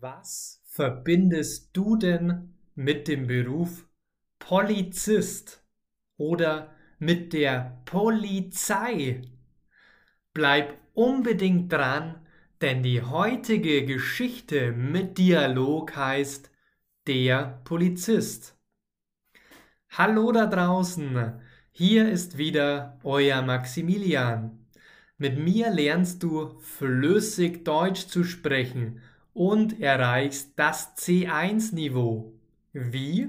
Was verbindest du denn mit dem Beruf Polizist oder mit der Polizei? Bleib unbedingt dran, denn die heutige Geschichte mit Dialog heißt Der Polizist. Hallo da draußen, hier ist wieder euer Maximilian. Mit mir lernst du flüssig Deutsch zu sprechen und erreichst das C1-Niveau. Wie?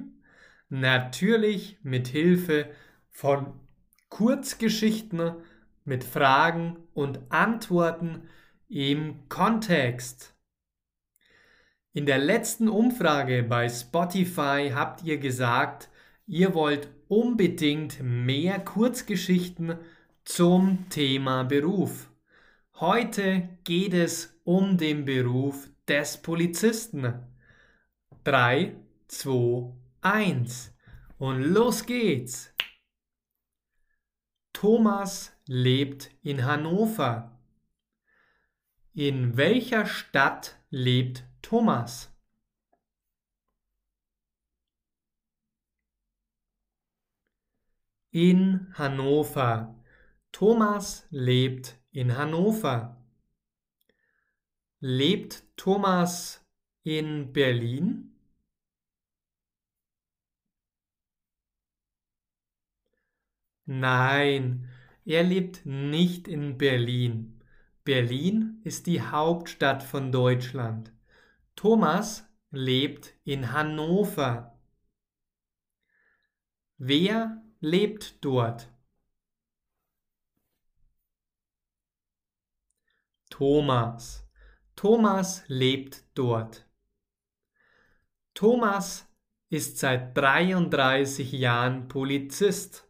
Natürlich mit Hilfe von Kurzgeschichten mit Fragen und Antworten im Kontext. In der letzten Umfrage bei Spotify habt ihr gesagt, ihr wollt unbedingt mehr Kurzgeschichten zum Thema Beruf. Heute geht es um den Beruf des Polizisten. 3, 2, 1 und los geht's. Thomas lebt in Hannover. In welcher Stadt lebt Thomas? In Hannover. Thomas lebt in Hannover. Lebt Thomas in Berlin? Nein, er lebt nicht in Berlin. Berlin ist die Hauptstadt von Deutschland. Thomas lebt in Hannover. Wer lebt dort? Thomas. Thomas lebt dort. Thomas ist seit 33 Jahren Polizist.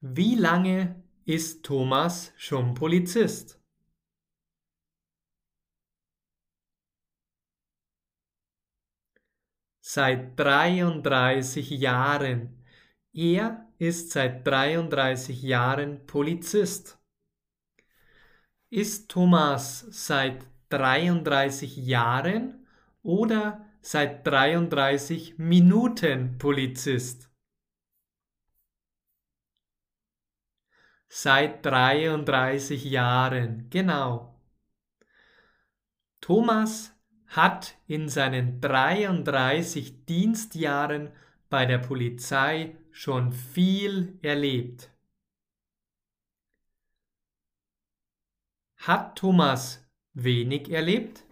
Wie lange ist Thomas schon Polizist? Seit 33 Jahren. Er ist seit 33 Jahren Polizist. Ist Thomas seit 33 Jahren oder seit 33 Minuten Polizist? Seit 33 Jahren, genau. Thomas hat in seinen 33 Dienstjahren bei der Polizei schon viel erlebt. Hat Thomas wenig erlebt?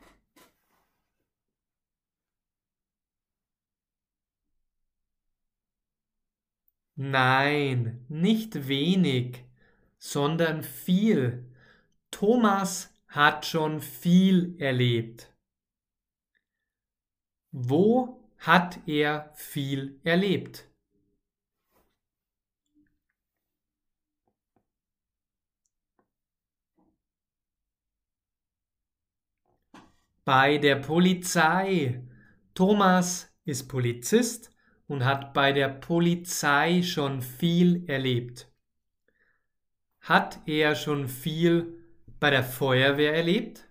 Nein, nicht wenig, sondern viel. Thomas hat schon viel erlebt. Wo hat er viel erlebt? Bei der Polizei. Thomas ist Polizist und hat bei der Polizei schon viel erlebt. Hat er schon viel bei der Feuerwehr erlebt?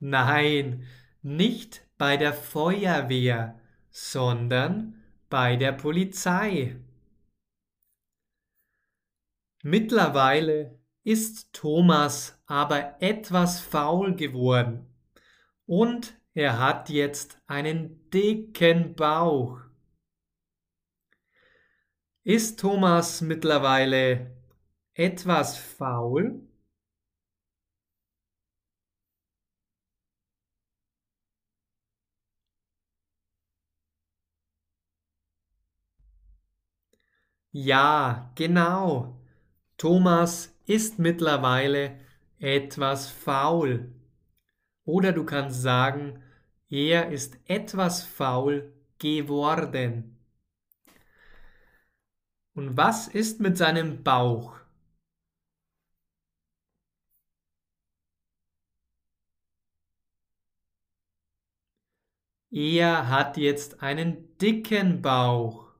Nein, nicht bei der Feuerwehr, sondern bei der Polizei. Mittlerweile ist Thomas aber etwas faul geworden und er hat jetzt einen dicken Bauch. Ist Thomas mittlerweile etwas faul? Ja, genau. Thomas ist mittlerweile etwas faul. Oder du kannst sagen, er ist etwas faul geworden. Und was ist mit seinem Bauch? Er hat jetzt einen dicken Bauch.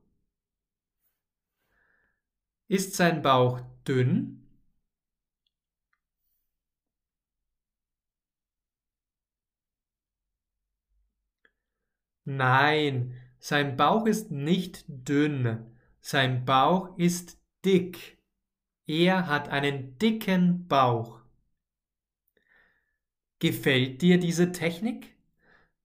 Ist sein Bauch dünn? Nein, sein Bauch ist nicht dünn, sein Bauch ist dick. Er hat einen dicken Bauch. Gefällt dir diese Technik?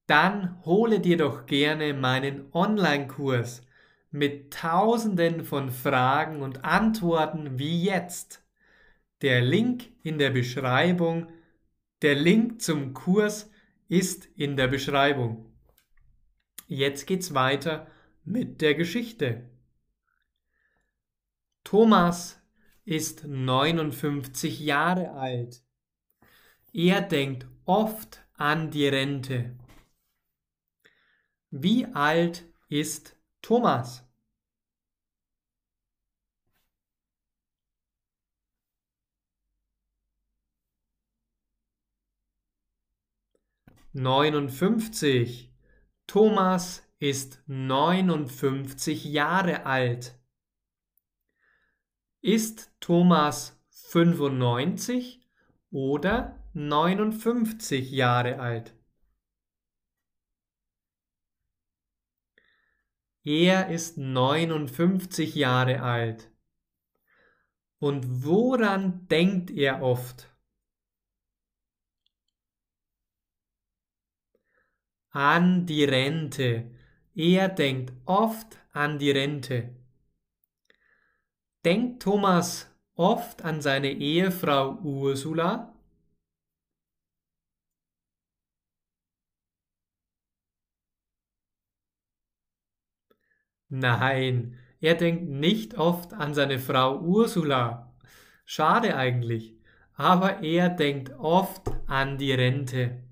Dann hole dir doch gerne meinen Online-Kurs mit Tausenden von Fragen und Antworten wie jetzt. Der Link in der Beschreibung, der Link zum Kurs ist in der Beschreibung. Jetzt geht's weiter mit der Geschichte. Thomas ist 59 Jahre alt. Er denkt oft an die Rente. Wie alt ist Thomas? Neunundfünfzig. Thomas ist neunundfünfzig Jahre alt. Ist Thomas fünfundneunzig oder neunundfünfzig Jahre alt? Er ist neunundfünfzig Jahre alt. Und woran denkt er oft? An die Rente. Er denkt oft an die Rente. Denkt Thomas oft an seine Ehefrau Ursula? Nein, er denkt nicht oft an seine Frau Ursula. Schade eigentlich, aber er denkt oft an die Rente.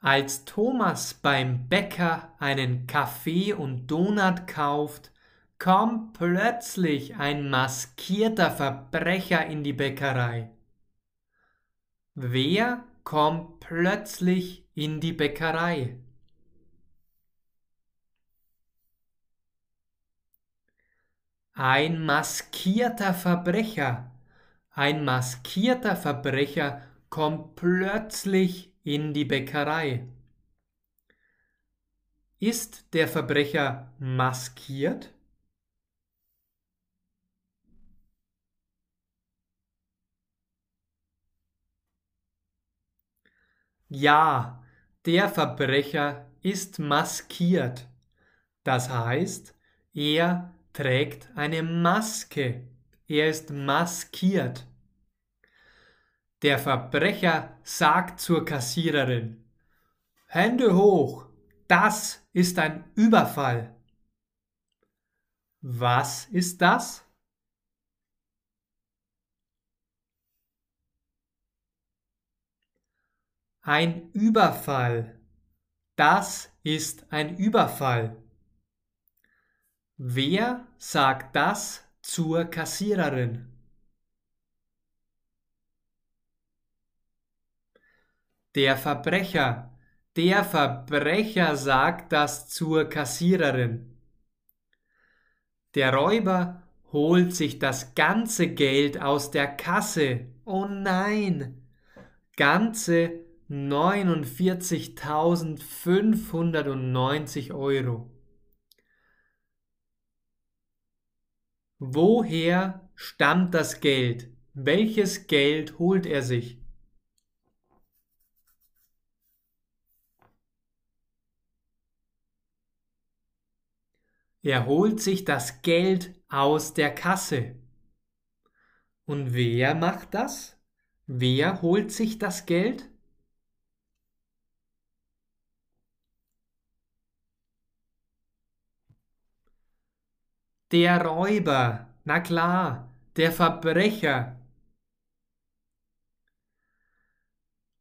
Als Thomas beim Bäcker einen Kaffee und Donut kauft, kommt plötzlich ein maskierter Verbrecher in die Bäckerei. Wer kommt plötzlich in die Bäckerei? Ein maskierter Verbrecher, ein maskierter Verbrecher kommt plötzlich in die Bäckerei. Ist der Verbrecher maskiert? Ja, der Verbrecher ist maskiert. Das heißt, er trägt eine Maske. Er ist maskiert. Der Verbrecher sagt zur Kassiererin, Hände hoch, das ist ein Überfall. Was ist das? Ein Überfall. Das ist ein Überfall. Wer sagt das zur Kassiererin? Der Verbrecher. Der Verbrecher sagt das zur Kassiererin. Der Räuber holt sich das ganze Geld aus der Kasse. Oh nein! Ganze 49.590 Euro. Woher stammt das Geld? Welches Geld holt er sich? Er holt sich das Geld aus der Kasse. Und wer macht das? Wer holt sich das Geld? Der Räuber, na klar, der Verbrecher.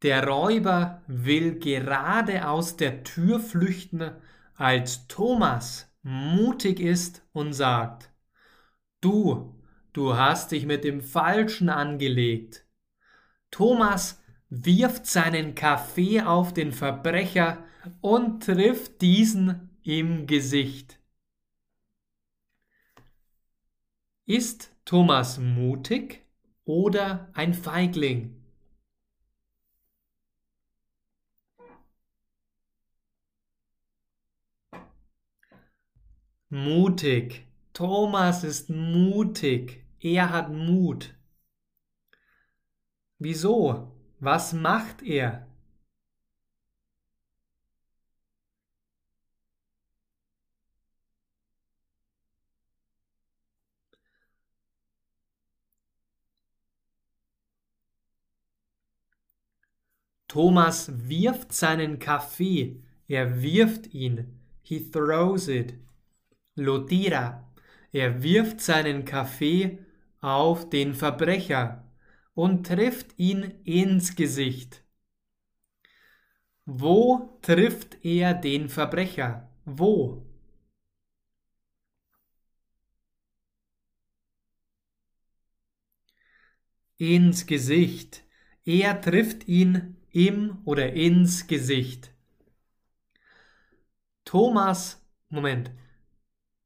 Der Räuber will gerade aus der Tür flüchten, als Thomas mutig ist und sagt, Du, du hast dich mit dem Falschen angelegt. Thomas wirft seinen Kaffee auf den Verbrecher und trifft diesen im Gesicht. Ist Thomas mutig oder ein Feigling? Mutig. Thomas ist mutig. Er hat Mut. Wieso? Was macht er? Thomas wirft seinen Kaffee. Er wirft ihn. He throws it. Lo tira. Er wirft seinen Kaffee auf den Verbrecher und trifft ihn ins Gesicht. Wo trifft er den Verbrecher? Wo? Ins Gesicht. Er trifft ihn im oder ins Gesicht. Thomas, Moment.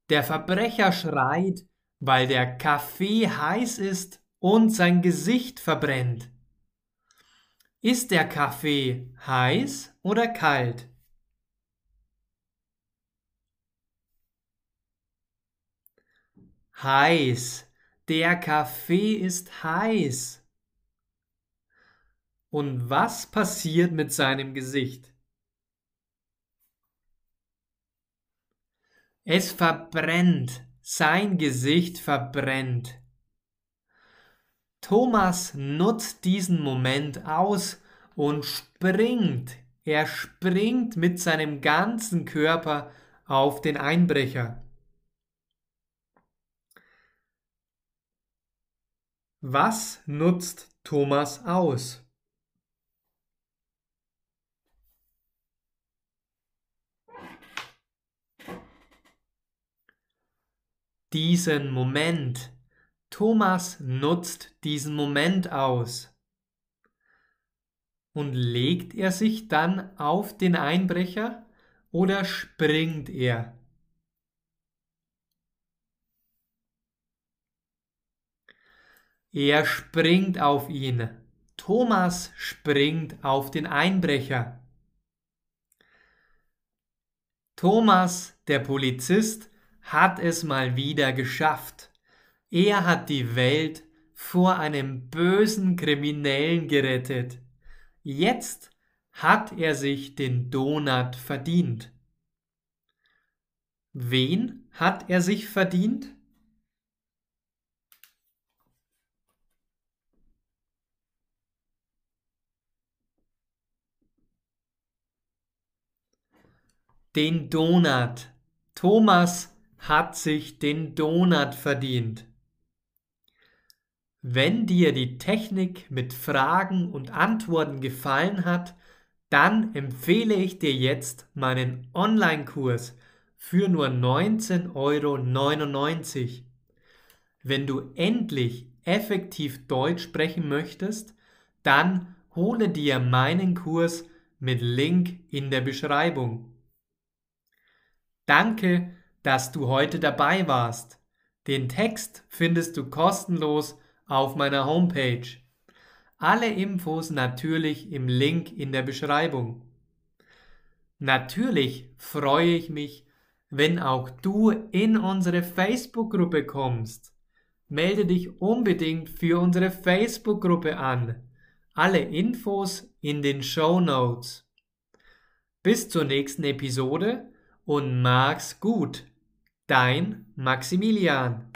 Der Verbrecher schreit, weil der Kaffee heiß ist und sein Gesicht verbrennt. Ist der Kaffee heiß oder kalt? Heiß. Der Kaffee ist heiß. Und was passiert mit seinem Gesicht? Es verbrennt. Sein Gesicht verbrennt. Thomas nutzt diesen Moment aus und springt. Er springt mit seinem ganzen Körper auf den Einbrecher. Was nutzt Thomas aus? Diesen Moment. Thomas nutzt diesen Moment aus. Und legt er sich dann auf den Einbrecher oder springt er? Er springt auf ihn. Thomas springt auf den Einbrecher. Thomas, der Polizist, hat es mal wieder geschafft. Er hat die Welt vor einem bösen Kriminellen gerettet. Jetzt hat er sich den Donut verdient. Wen hat er sich verdient? Den Donut. Thomas hat sich den Donut verdient. Wenn dir die Technik mit Fragen und Antworten gefallen hat, dann empfehle ich dir jetzt meinen Online-Kurs für nur 19,99 Euro. Wenn du endlich effektiv Deutsch sprechen möchtest, dann hole dir meinen Kurs mit Link in der Beschreibung. Danke, dass du heute dabei warst. Den Text findest du kostenlos auf meiner Homepage. Alle Infos natürlich im Link in der Beschreibung. Natürlich freue ich mich, wenn auch du in unsere Facebook-Gruppe kommst. Melde dich unbedingt für unsere Facebook-Gruppe an. Alle Infos in den Show Notes. Bis zur nächsten Episode und mag's gut. Dein Maximilian.